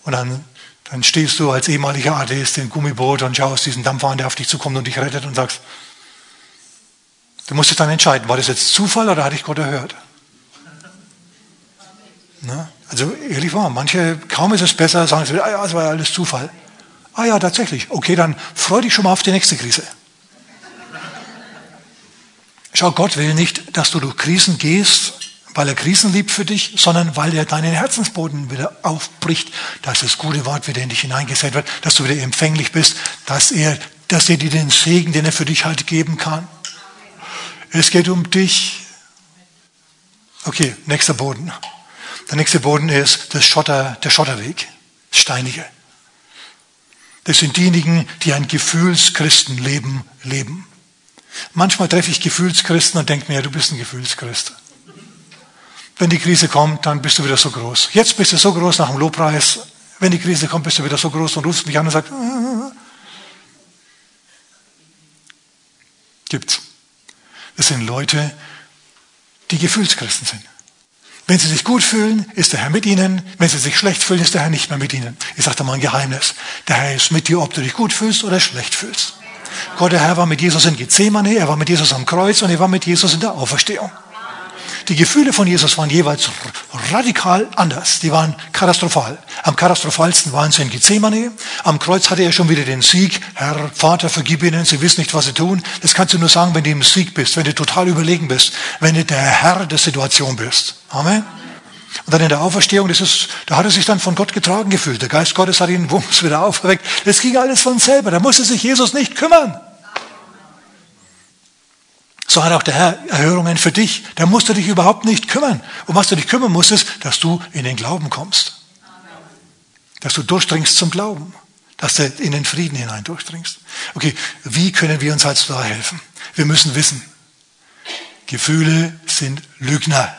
Und dann, dann stehst du als ehemaliger Atheist im Gummiboot und schaust diesen Dampfer an, der auf dich zukommt und dich rettet und sagst, Du musst dich dann entscheiden, war das jetzt Zufall oder hatte ich Gott erhört? Na? Also ehrlich wahr, manche, kaum ist es besser, sagen sie, ah es war ja alles Zufall. Ah ja, tatsächlich. Okay, dann freu dich schon mal auf die nächste Krise. Schau, Gott will nicht, dass du durch Krisen gehst, weil er Krisen liebt für dich, sondern weil er deinen Herzensboden wieder aufbricht, dass das gute Wort wieder in dich hineingesetzt wird, dass du wieder empfänglich bist, dass er, dass er dir den Segen, den er für dich halt geben kann. Es geht um dich. Okay, nächster Boden. Der nächste Boden ist das Schotter, der Schotterweg, Steinige. Das sind diejenigen, die ein Gefühlschristenleben leben. Manchmal treffe ich Gefühlschristen und denke mir, du bist ein Gefühlschrist. Wenn die Krise kommt, dann bist du wieder so groß. Jetzt bist du so groß nach dem Lobpreis. Wenn die Krise kommt, bist du wieder so groß und rufst mich an und sagst, ah. gibt's. Das sind Leute, die Gefühlschristen sind. Wenn sie sich gut fühlen, ist der Herr mit ihnen. Wenn sie sich schlecht fühlen, ist der Herr nicht mehr mit ihnen. Ich sage dir mal ein Geheimnis. Der Herr ist mit dir, ob du dich gut fühlst oder schlecht fühlst. Gott, der Herr war mit Jesus in Gethsemane, er war mit Jesus am Kreuz und er war mit Jesus in der Auferstehung. Die Gefühle von Jesus waren jeweils radikal anders. Die waren katastrophal. Am katastrophalsten waren sie in Gethsemane. Am Kreuz hatte er schon wieder den Sieg. Herr, Vater, vergib ihnen, sie wissen nicht, was sie tun. Das kannst du nur sagen, wenn du im Sieg bist, wenn du total überlegen bist, wenn du der Herr der Situation bist. Amen. Und dann in der Auferstehung, das ist, da hat er sich dann von Gott getragen gefühlt. Der Geist Gottes hat ihn wumms wieder aufgeweckt. Das ging alles von selber. Da musste sich Jesus nicht kümmern. So hat auch der Herr Erhörungen für dich. Da musst du dich überhaupt nicht kümmern. Um was du dich kümmern musst, ist, dass du in den Glauben kommst. Dass du durchdringst zum Glauben. Dass du in den Frieden hinein durchdringst. Okay, wie können wir uns als da helfen? Wir müssen wissen, Gefühle sind Lügner.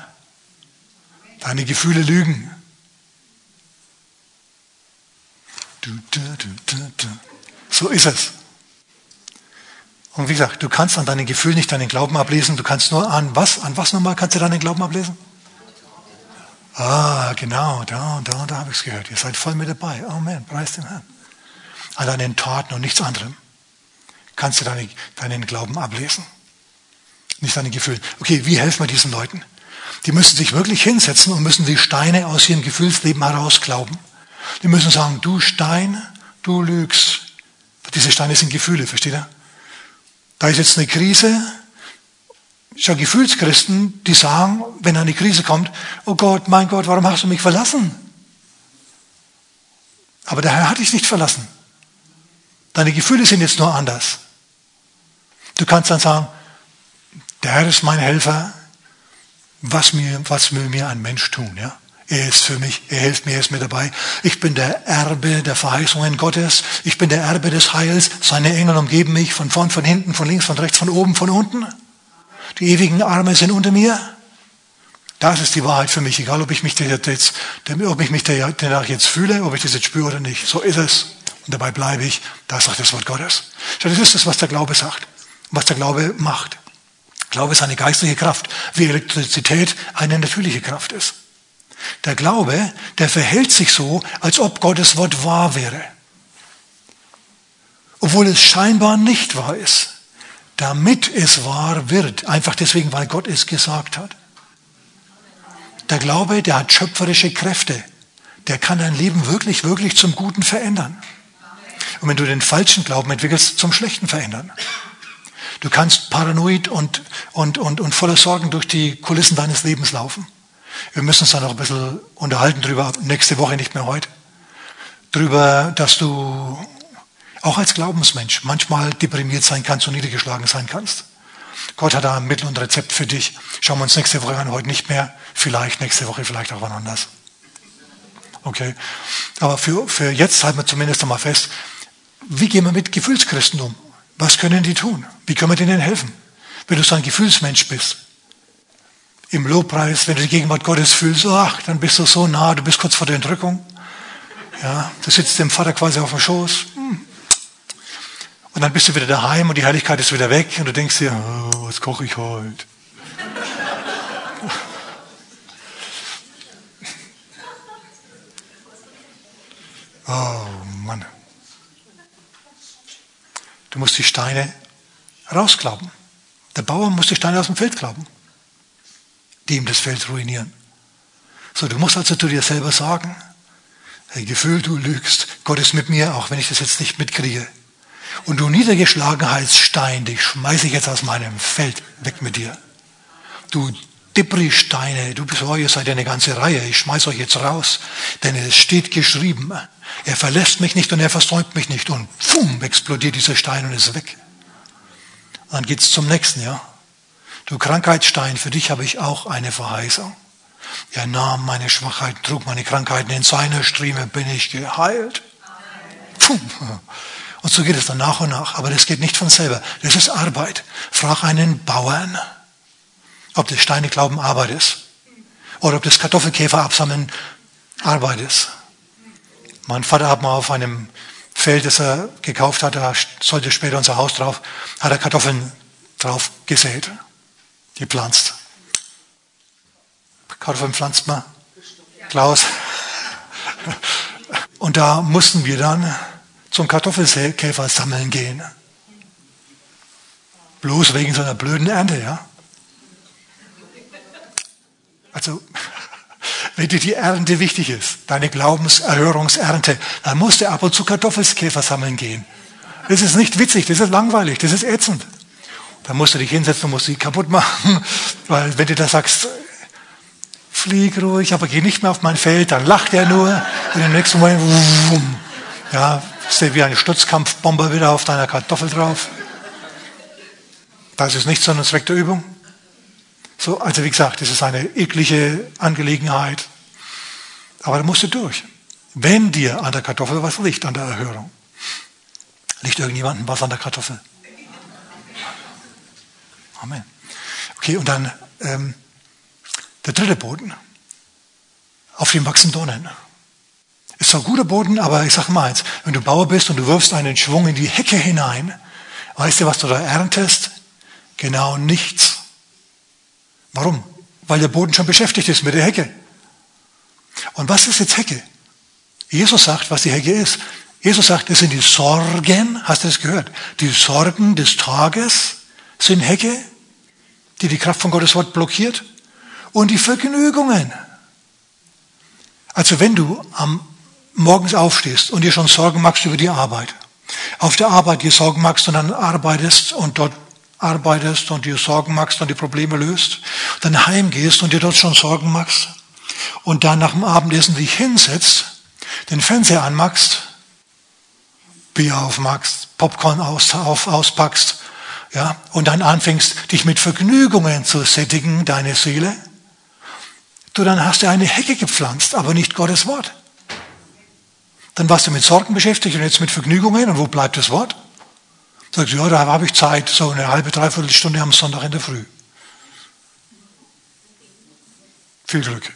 Deine Gefühle lügen. So ist es. Und wie gesagt, du kannst an deinen Gefühlen nicht deinen Glauben ablesen, du kannst nur an was, an was nochmal kannst du deinen Glauben ablesen? Ah, genau, da, da, da habe ich es gehört. Ihr seid voll mit dabei. Amen, preis den Herrn. An deinen Taten und nichts anderem kannst du deine, deinen Glauben ablesen. Nicht deine Gefühle. Okay, wie helfen wir diesen Leuten? Die müssen sich wirklich hinsetzen und müssen die Steine aus ihrem Gefühlsleben heraus glauben. Die müssen sagen, du Stein, du lügst. Diese Steine sind Gefühle, versteht ihr? Da ist jetzt eine Krise. Schau, Gefühlschristen, die sagen, wenn eine Krise kommt, oh Gott, mein Gott, warum hast du mich verlassen? Aber der Herr hat dich nicht verlassen. Deine Gefühle sind jetzt nur anders. Du kannst dann sagen, der Herr ist mein Helfer, was, mir, was will mir ein Mensch tun? Ja? Er ist für mich, er hilft mir, er ist mir dabei. Ich bin der Erbe der Verheißungen Gottes. Ich bin der Erbe des Heils. Seine Engel umgeben mich von vorn, von hinten, von links, von rechts, von oben, von unten. Die ewigen Arme sind unter mir. Das ist die Wahrheit für mich, egal ob ich mich, jetzt, ob ich mich danach jetzt fühle, ob ich das jetzt spüre oder nicht. So ist es. Und dabei bleibe ich. Das sagt das Wort Gottes. Das ist das, was der Glaube sagt. Was der Glaube macht. Glaube ist eine geistliche Kraft, wie Elektrizität eine natürliche Kraft ist. Der Glaube, der verhält sich so, als ob Gottes Wort wahr wäre. Obwohl es scheinbar nicht wahr ist. Damit es wahr wird. Einfach deswegen, weil Gott es gesagt hat. Der Glaube, der hat schöpferische Kräfte. Der kann dein Leben wirklich, wirklich zum Guten verändern. Und wenn du den falschen Glauben entwickelst, zum Schlechten verändern. Du kannst paranoid und, und, und, und voller Sorgen durch die Kulissen deines Lebens laufen. Wir müssen uns da noch ein bisschen unterhalten drüber, nächste Woche, nicht mehr heute. Drüber, dass du auch als Glaubensmensch manchmal deprimiert sein kannst und niedergeschlagen sein kannst. Gott hat da ein Mittel und Rezept für dich. Schauen wir uns nächste Woche an, heute nicht mehr. Vielleicht nächste Woche, vielleicht auch wann anders. Okay. Aber für, für jetzt halten wir zumindest einmal fest, wie gehen wir mit Gefühlschristen um? Was können die tun? Wie können wir denen helfen? Wenn du so ein Gefühlsmensch bist, im Lobpreis, wenn du die Gegenwart Gottes fühlst, ach, dann bist du so nah, du bist kurz vor der Entrückung. Ja, du sitzt dem Vater quasi auf dem Schoß. Hm. Und dann bist du wieder daheim und die Herrlichkeit ist wieder weg und du denkst dir, oh, was koche ich heute? Oh Mann. Du musst die Steine rausklauben. Der Bauer muss die Steine aus dem Feld glauben die ihm das Feld ruinieren. So, du musst also zu dir selber sagen, hey, Gefühl, du lügst, Gott ist mit mir, auch wenn ich das jetzt nicht mitkriege. Und du Niedergeschlagenheitsstein, dich schmeiße ich jetzt aus meinem Feld weg mit dir. Du Debris-Steine, du bist, oh, ihr seid eine ganze Reihe, ich schmeiß euch jetzt raus, denn es steht geschrieben, er verlässt mich nicht und er versäumt mich nicht und pfum, explodiert dieser Stein und ist weg. Dann geht's zum nächsten, ja. Du Krankheitsstein, für dich habe ich auch eine Verheißung. Er nahm meine Schwachheiten, trug meine Krankheiten, in seiner Strieme bin ich geheilt. Puh. Und so geht es dann nach und nach. Aber das geht nicht von selber. Das ist Arbeit. Frag einen Bauern, ob das Steine glauben Arbeit ist. Oder ob das Kartoffelkäfer absammeln Arbeit ist. Mein Vater hat mal auf einem Feld, das er gekauft hat, da sollte später unser Haus drauf, hat er Kartoffeln drauf gesät gepflanzt. Kartoffeln pflanzt man. Klaus. Und da mussten wir dann zum Kartoffelkäfer sammeln gehen. Bloß wegen so einer blöden Ernte, ja. Also, wenn dir die Ernte wichtig ist, deine Glaubenserhörungsernte, dann musst du ab und zu Kartoffelkäfer sammeln gehen. Das ist nicht witzig, das ist langweilig, das ist ätzend. Da musst du dich hinsetzen und musst sie kaputt machen, weil wenn du da sagst, flieg ruhig, aber geh nicht mehr auf mein Feld, dann lacht er nur und im nächsten Moment, wumm, ja, ist der wie ein Stutzkampfbomber wieder auf deiner Kartoffel drauf. Das ist nicht so ein Zweck der Übung. So, also wie gesagt, das ist eine eklige Angelegenheit. Aber da musst du durch. Wenn dir an der Kartoffel was liegt, an der Erhörung, liegt irgendjemandem was an der Kartoffel? Amen. Okay, und dann ähm, der dritte Boden. Auf dem wachsen Dornen. Ist zwar guter Boden, aber ich sage mal eins, wenn du Bauer bist und du wirfst einen Schwung in die Hecke hinein, weißt du, was du da erntest? Genau nichts. Warum? Weil der Boden schon beschäftigt ist mit der Hecke. Und was ist jetzt Hecke? Jesus sagt, was die Hecke ist. Jesus sagt, es sind die Sorgen, hast du das gehört? Die Sorgen des Tages sind Hecke die die Kraft von Gottes Wort blockiert, und die Vergnügungen. Also wenn du am morgens aufstehst und dir schon Sorgen machst über die Arbeit, auf der Arbeit dir Sorgen machst und dann arbeitest und dort arbeitest und dir Sorgen machst und die Probleme löst, dann heimgehst und dir dort schon Sorgen machst und dann nach dem Abendessen dich hinsetzt, den Fernseher anmachst, Bier aufmachst, Popcorn aus, auf, auspackst ja, und dann anfängst, dich mit Vergnügungen zu sättigen, deine Seele, Du, dann hast du eine Hecke gepflanzt, aber nicht Gottes Wort. Dann warst du mit Sorgen beschäftigt und jetzt mit Vergnügungen. Und wo bleibt das Wort? Sagst du, ja, da habe ich Zeit, so eine halbe, dreiviertel Stunde am Sonntag in der Früh. Viel Glück.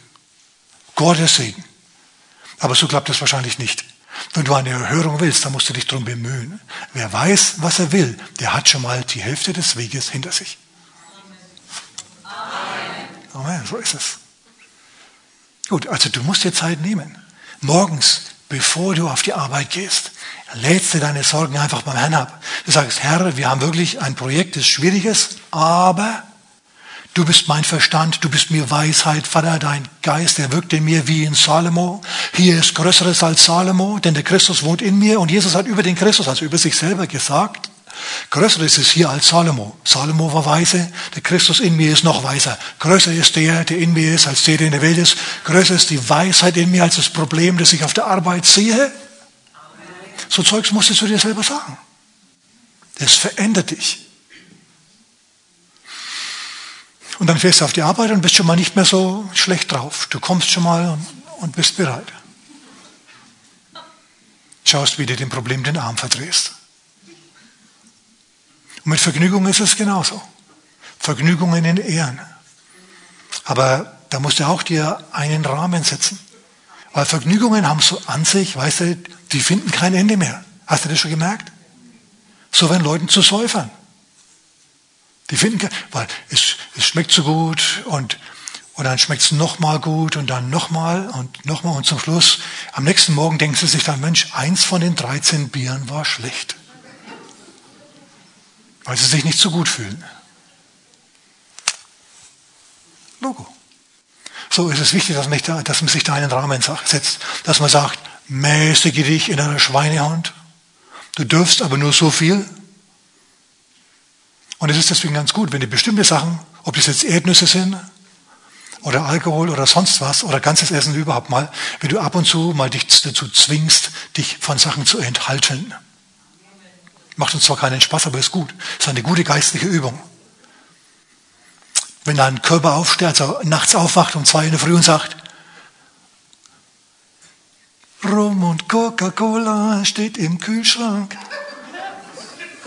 Gottes Segen. Aber so klappt das wahrscheinlich nicht. Wenn du eine Erhörung willst, dann musst du dich darum bemühen. Wer weiß, was er will, der hat schon mal die Hälfte des Weges hinter sich. Amen. Amen, so ist es. Gut, also du musst dir Zeit nehmen. Morgens, bevor du auf die Arbeit gehst, lädst du deine Sorgen einfach beim Herrn ab. Du sagst, Herr, wir haben wirklich ein Projekt, das ist, aber Du bist mein Verstand, du bist mir Weisheit, Vater, dein Geist, der wirkt in mir wie in Salomo. Hier ist Größeres als Salomo, denn der Christus wohnt in mir und Jesus hat über den Christus, also über sich selber gesagt, Größeres ist hier als Salomo. Salomo war weise, der Christus in mir ist noch weiser. Größer ist der, der in mir ist, als der, der in der Welt ist. Größer ist die Weisheit in mir als das Problem, das ich auf der Arbeit sehe. So Zeugs musstest du dir selber sagen. Das verändert dich. Und dann fährst du auf die Arbeit und bist schon mal nicht mehr so schlecht drauf. Du kommst schon mal und, und bist bereit. Schaust, wie du dem Problem den Arm verdrehst. Und mit Vergnügung ist es genauso. Vergnügungen in Ehren. Aber da musst du auch dir einen Rahmen setzen. Weil Vergnügungen haben so an sich, weißt du, die finden kein Ende mehr. Hast du das schon gemerkt? So werden Leuten zu Säufern. Die finden, weil es, es schmeckt so gut und, und dann schmeckt es nochmal gut und dann nochmal und nochmal und zum Schluss, am nächsten Morgen denken sie sich dann, Mensch, eins von den 13 Bieren war schlecht. Weil sie sich nicht so gut fühlen. Logo. So ist es wichtig, dass man, da, dass man sich da einen Rahmen setzt, dass man sagt, mäßige dich in einer Schweinehand. Du dürfst aber nur so viel. Und es ist deswegen ganz gut, wenn du bestimmte Sachen, ob das jetzt Erdnüsse sind oder Alkohol oder sonst was oder ganzes Essen überhaupt mal, wenn du ab und zu mal dich dazu zwingst, dich von Sachen zu enthalten. Macht uns zwar keinen Spaß, aber ist gut. Ist eine gute geistliche Übung. Wenn dein Körper aufsteht, also nachts aufwacht um zwei in der Früh und sagt, Rum und Coca-Cola steht im Kühlschrank.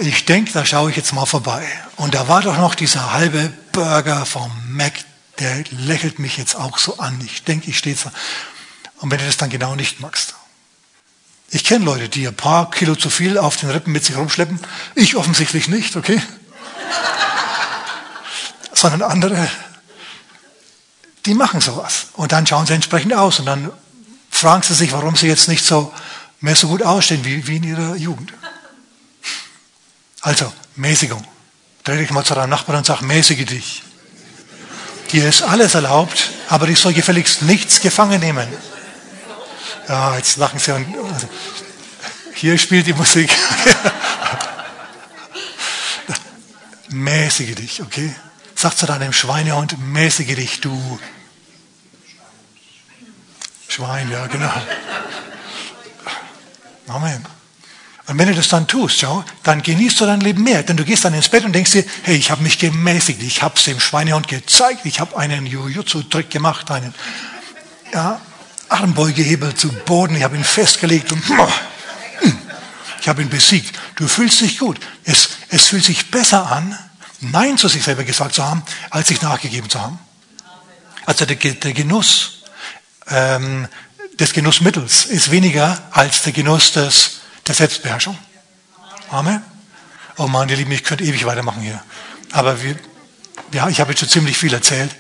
Ich denke, da schaue ich jetzt mal vorbei. Und da war doch noch dieser halbe Burger vom Mac, der lächelt mich jetzt auch so an. Ich denke, ich stehe so. Und wenn du das dann genau nicht magst. Ich kenne Leute, die ein paar Kilo zu viel auf den Rippen mit sich rumschleppen. Ich offensichtlich nicht, okay? Sondern andere, die machen sowas. Und dann schauen sie entsprechend aus. Und dann fragen sie sich, warum sie jetzt nicht so mehr so gut ausstehen wie, wie in ihrer Jugend. Also, Mäßigung. Dreh dich mal zu deinem Nachbarn und sag, mäßige dich. Dir ist alles erlaubt, aber ich soll gefälligst nichts gefangen nehmen. Ja, jetzt lachen sie. Und, also, hier spielt die Musik. mäßige dich, okay? Sag zu deinem Schweinehund, mäßige dich, du Schwein, ja, genau. Amen. Und wenn du das dann tust, schau, dann genießt du dein Leben mehr. Denn du gehst dann ins Bett und denkst dir, hey, ich habe mich gemäßigt, ich habe es dem Schweinehund gezeigt, ich habe einen Jujutsu-Trick gemacht, einen ja, Armbeugehebel zu Boden, ich habe ihn festgelegt und ich habe ihn besiegt. Du fühlst dich gut. Es, es fühlt sich besser an, Nein zu sich selber gesagt zu haben, als sich nachgegeben zu haben. Also der, der Genuss ähm, des Genussmittels ist weniger als der Genuss des der Selbstbeherrschung. Amen. Oh Mann, ihr Lieben, ich könnte ewig weitermachen hier. Aber wir, ja, ich habe jetzt schon ziemlich viel erzählt.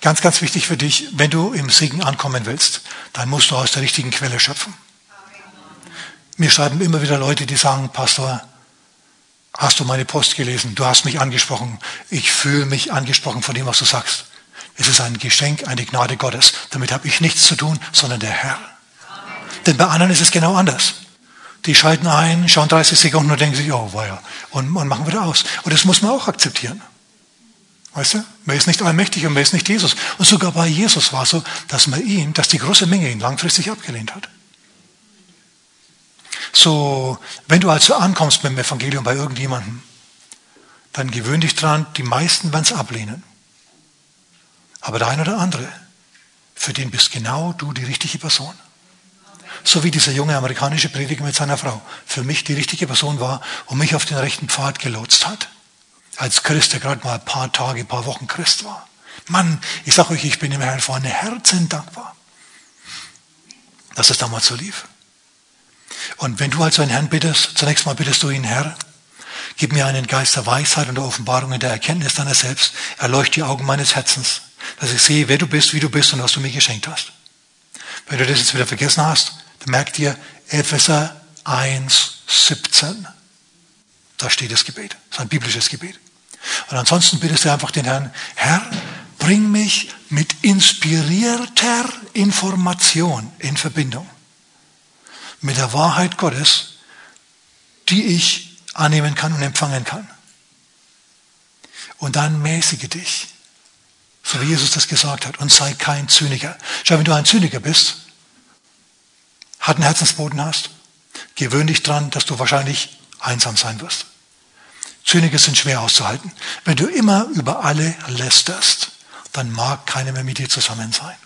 Ganz, ganz wichtig für dich, wenn du im Segen ankommen willst, dann musst du aus der richtigen Quelle schöpfen. Mir schreiben immer wieder Leute, die sagen, Pastor, hast du meine Post gelesen? Du hast mich angesprochen. Ich fühle mich angesprochen von dem, was du sagst. Es ist ein Geschenk, eine Gnade Gottes. Damit habe ich nichts zu tun, sondern der Herr. Denn bei anderen ist es genau anders. Die schalten ein, schauen 30 Sekunden und denken sich, oh, weia, und, und machen wieder aus. Und das muss man auch akzeptieren. Weißt du? Man ist nicht allmächtig und man ist nicht Jesus. Und sogar bei Jesus war es so, dass man ihn, dass die große Menge ihn langfristig abgelehnt hat. So, wenn du also ankommst mit dem Evangelium bei irgendjemandem, dann gewöhn dich dran, die meisten werden es ablehnen. Aber der eine oder andere, für den bist genau du die richtige Person. So wie dieser junge amerikanische Prediger mit seiner Frau für mich die richtige Person war und mich auf den rechten Pfad gelotst hat. Als Christ, der gerade mal ein paar Tage, ein paar Wochen Christ war. Mann, ich sage euch, ich bin dem Herrn vorne Herzen dankbar, dass es damals so lief. Und wenn du also einen Herrn bittest, zunächst mal bittest du ihn, Herr, gib mir einen Geist der Weisheit und der Offenbarung in der Erkenntnis deiner selbst, erleucht die Augen meines Herzens, dass ich sehe, wer du bist, wie du bist und was du mir geschenkt hast. Wenn du das jetzt wieder vergessen hast, merkt ihr Epheser 1, 17. Da steht das Gebet. Das ist ein biblisches Gebet. Und ansonsten bittest du einfach den Herrn, Herr, bring mich mit inspirierter Information in Verbindung. Mit der Wahrheit Gottes, die ich annehmen kann und empfangen kann. Und dann mäßige dich so wie Jesus das gesagt hat, und sei kein Zyniker. Schau, wenn du ein Zyniker bist, harten Herzensboden hast, gewöhn dich dran, dass du wahrscheinlich einsam sein wirst. Zyniker sind schwer auszuhalten. Wenn du immer über alle lästerst, dann mag keiner mehr mit dir zusammen sein.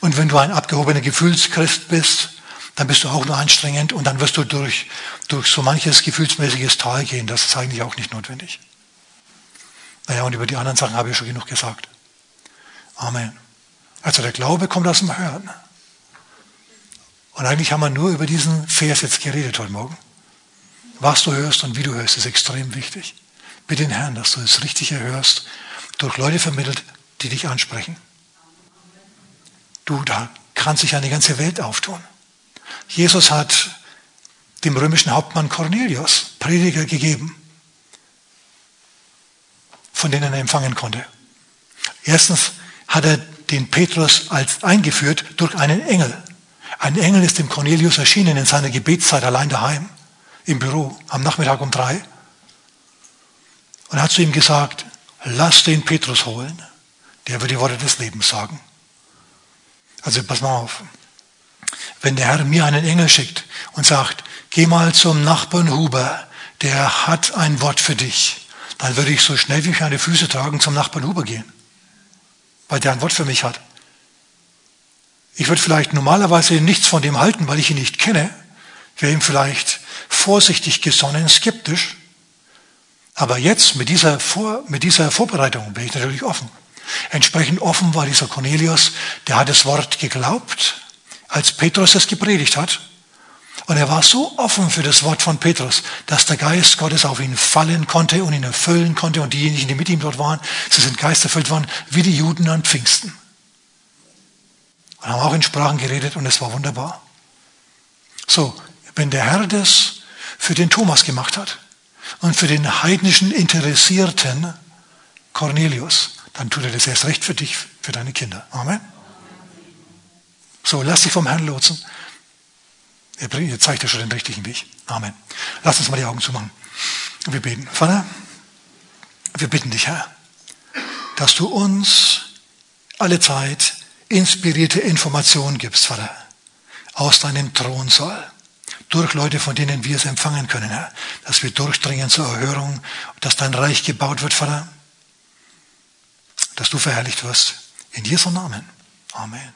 Und wenn du ein abgehobener Gefühlschrist bist, dann bist du auch nur anstrengend und dann wirst du durch, durch so manches gefühlsmäßiges Tal gehen. Das ist eigentlich auch nicht notwendig. Naja, und über die anderen Sachen habe ich schon genug gesagt. Amen. Also der Glaube kommt aus dem Hören. Und eigentlich haben wir nur über diesen Vers jetzt geredet heute Morgen. Was du hörst und wie du hörst, ist extrem wichtig. Bitte den Herrn, dass du das Richtige hörst, durch Leute vermittelt, die dich ansprechen. Du, da kann sich eine ganze Welt auftun. Jesus hat dem römischen Hauptmann Cornelius Prediger gegeben von denen er empfangen konnte. Erstens hat er den Petrus als eingeführt durch einen Engel. Ein Engel ist dem Cornelius erschienen in seiner Gebetszeit allein daheim, im Büro, am Nachmittag um drei. Und hat zu ihm gesagt, lass den Petrus holen, der wird die Worte des Lebens sagen. Also pass mal auf. Wenn der Herr mir einen Engel schickt und sagt, geh mal zum Nachbarn Huber, der hat ein Wort für dich dann würde ich so schnell wie ich meine Füße tragen zum Nachbarn Huber gehen, weil der ein Wort für mich hat. Ich würde vielleicht normalerweise nichts von dem halten, weil ich ihn nicht kenne, wäre ihm vielleicht vorsichtig gesonnen, skeptisch. Aber jetzt mit dieser, Vor, mit dieser Vorbereitung bin ich natürlich offen. Entsprechend offen war dieser Cornelius, der hat das Wort geglaubt, als Petrus es gepredigt hat. Und er war so offen für das Wort von Petrus, dass der Geist Gottes auf ihn fallen konnte und ihn erfüllen konnte. Und diejenigen, die mit ihm dort waren, sie sind geisterfüllt worden, wie die Juden an Pfingsten. Und haben auch in Sprachen geredet und es war wunderbar. So, wenn der Herr das für den Thomas gemacht hat und für den heidnischen Interessierten Cornelius, dann tut er das erst recht für dich, für deine Kinder. Amen. So, lass dich vom Herrn lotsen. Er zeigt ja schon den richtigen Weg. Amen. Lass uns mal die Augen zumachen. Wir beten. Vater, wir bitten dich, Herr, dass du uns alle Zeit inspirierte Informationen gibst, Vater, aus deinem Thronsaal. Durch Leute, von denen wir es empfangen können, Herr. Dass wir durchdringen zur Erhörung, dass dein Reich gebaut wird, Vater. Dass du verherrlicht wirst. In Jesu Namen. Amen.